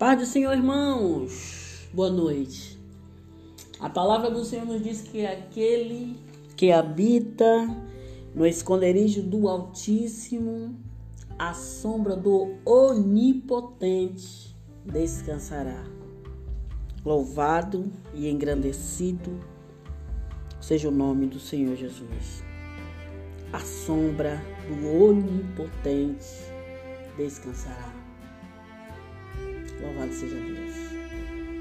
Paz do Senhor, irmãos. Boa noite. A palavra do Senhor nos diz que aquele que habita no esconderijo do Altíssimo, a sombra do Onipotente descansará. Louvado e engrandecido seja o nome do Senhor Jesus. A sombra do Onipotente descansará. Louvado seja Deus.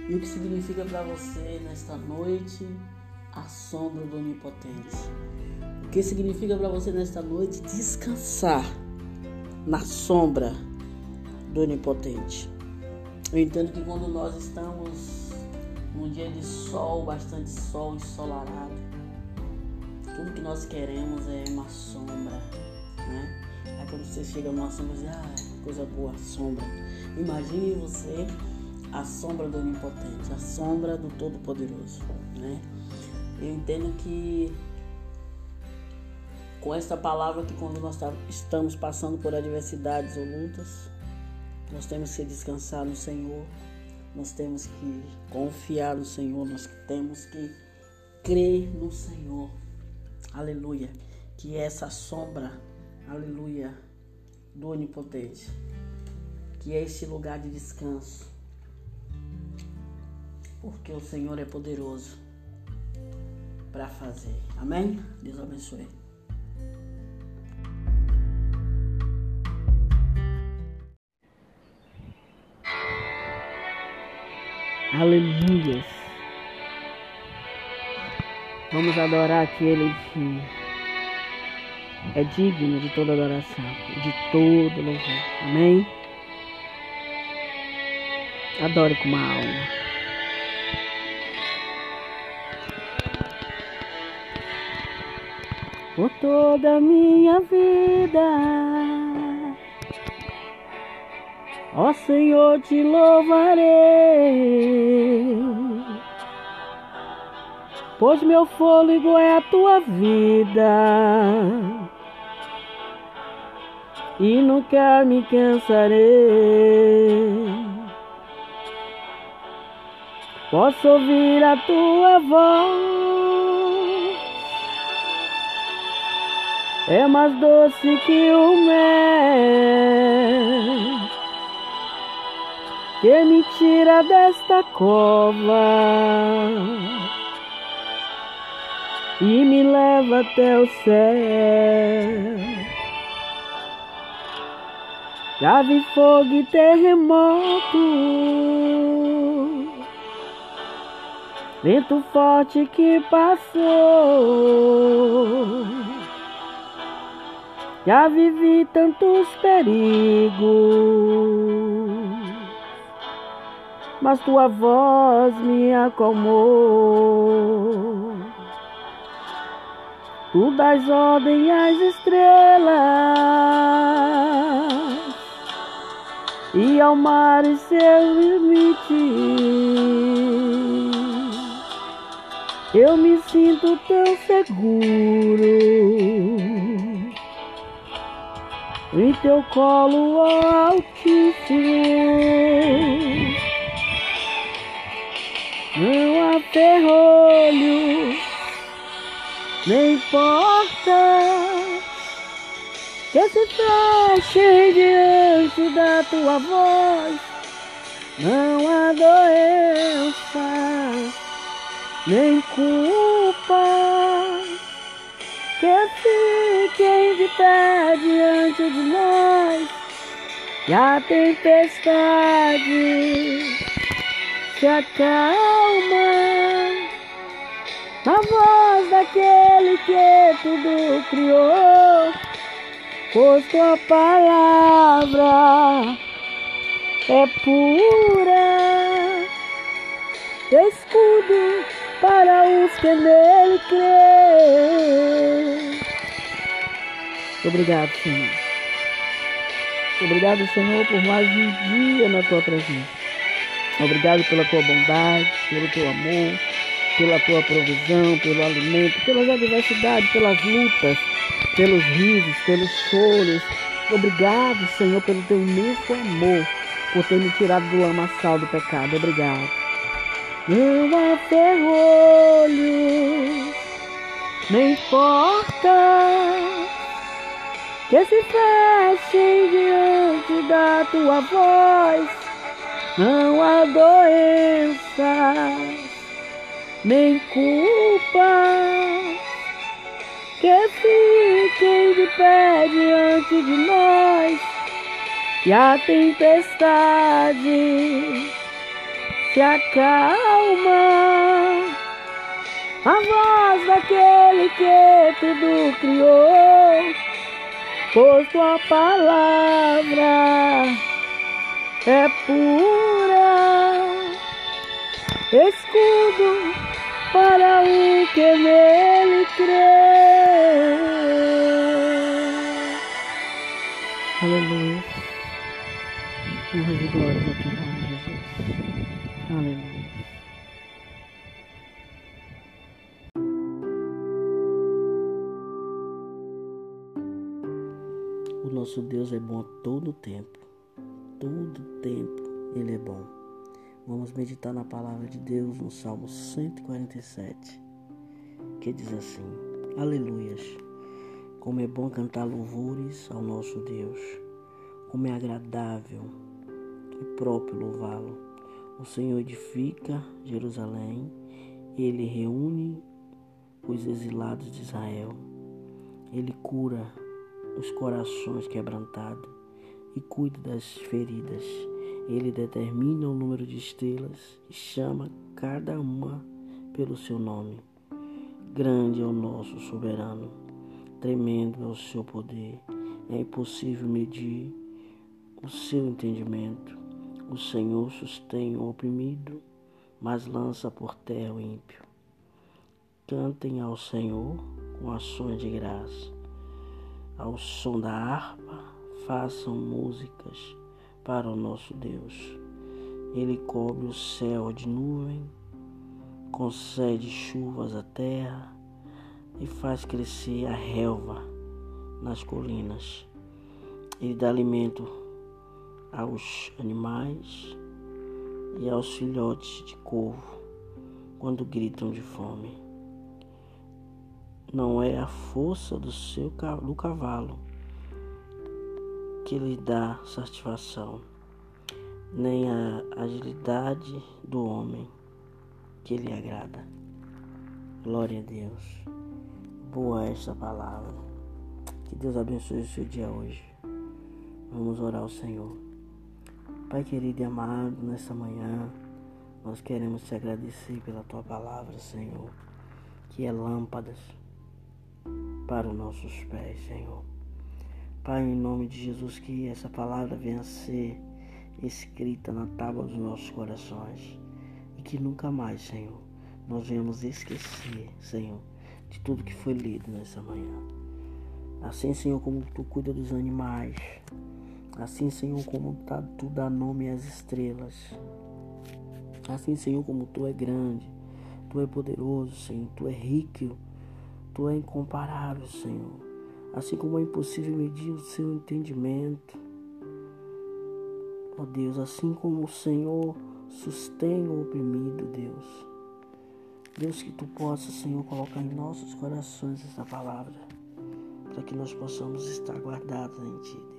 E o que significa para você nesta noite a sombra do Onipotente? O que significa para você nesta noite descansar na sombra do Onipotente? Eu entendo que quando nós estamos num dia de sol, bastante sol ensolarado, tudo que nós queremos é uma sombra, né? Aí quando você chega numa sombra, você diz, ah, coisa boa, sombra. Imagine você a sombra do Onipotente, a sombra do Todo-Poderoso, né? Eu entendo que com essa palavra que quando nós tá, estamos passando por adversidades ou lutas, nós temos que descansar no Senhor, nós temos que confiar no Senhor, nós temos que crer no Senhor. Aleluia. Que essa sombra, aleluia, do Onipotente, que é este lugar de descanso. Porque o Senhor é poderoso para fazer. Amém? Deus abençoe. Aleluia. Vamos adorar aquele que é digno de toda adoração, de todo louvor. Amém? Adore com uma alma. Por toda a minha vida, ó Senhor, te louvarei, pois meu fôlego é a tua vida e nunca me cansarei. Posso ouvir a tua voz, é mais doce que o mel, que me tira desta cova e me leva até o céu. Vi fogo e terremoto, vento forte que passou. Já vivi tantos perigos, mas tua voz me acalmou. Tu das ordem às estrelas e ao mar e seu limite. Eu me sinto tão seguro em teu colo, Altíssimo. Não há ferrolho, nem porta que se feche diante da tua voz. Não há doença, nem culpa que fiquem de pé diante de nós. E a tempestade se acalma na voz daquele que tudo criou. Pois tua palavra é pura, escudo para os que nele crê. Obrigado, Senhor. Obrigado, Senhor, por mais um dia na tua presença. Obrigado pela tua bondade, pelo teu amor, pela tua provisão, pelo alimento, pelas adversidades, pelas lutas, pelos risos, pelos choros. Obrigado, Senhor, pelo teu imenso amor por ter me tirado do lamaçal do pecado. Obrigado. Não há ferrolho, nem porta que se fechem diante da tua voz. Não há doença, nem culpa que fiquem de pé diante de nós. E a tempestade se acalma. A voz daquele que tudo criou pois tua palavra é pura, escudo para o que nele crê. Aleluia. Honra e glória a teu nome, Jesus. Aleluia. O nosso Deus é bom a todo tempo. Todo tempo Ele é bom. Vamos meditar na palavra de Deus no Salmo 147, que diz assim: Aleluias! Como é bom cantar louvores ao nosso Deus, como é agradável e próprio louvá-lo. O Senhor edifica Jerusalém, ele reúne os exilados de Israel, ele cura os corações quebrantados e cuida das feridas. Ele determina o número de estrelas e chama cada uma pelo seu nome. Grande é o nosso soberano, tremendo é o seu poder. É impossível medir o seu entendimento. O Senhor sustém o oprimido, mas lança por terra o ímpio. Cantem ao Senhor com ações de graça ao som da harpa, façam músicas para o nosso Deus. Ele cobre o céu de nuvem, concede chuvas à terra e faz crescer a relva nas colinas. Ele dá alimento aos animais e aos filhotes de corvo quando gritam de fome não é a força do seu do cavalo que lhe dá satisfação, nem a agilidade do homem que lhe agrada. Glória a Deus. Boa esta palavra. Que Deus abençoe o seu dia hoje. Vamos orar ao Senhor. Pai querido e amado, nessa manhã, nós queremos te agradecer pela tua palavra, Senhor, que é lâmpadas para os nossos pés, Senhor. Pai, em nome de Jesus, que essa palavra venha a ser escrita na tábua dos nossos corações e que nunca mais, Senhor, nós venhamos esquecer, Senhor, de tudo que foi lido nessa manhã. Assim, Senhor, como tu cuida dos animais, assim, Senhor, como tá, tu dá nome às estrelas, assim, Senhor, como tu é grande, tu é poderoso, Senhor, tu é rico Tu é incomparável, Senhor. Assim como é impossível medir o seu entendimento. Ó Deus, assim como o Senhor sustém o oprimido, Deus. Deus, que tu possa, Senhor, colocar em nossos corações essa palavra, para que nós possamos estar guardados em ti, Deus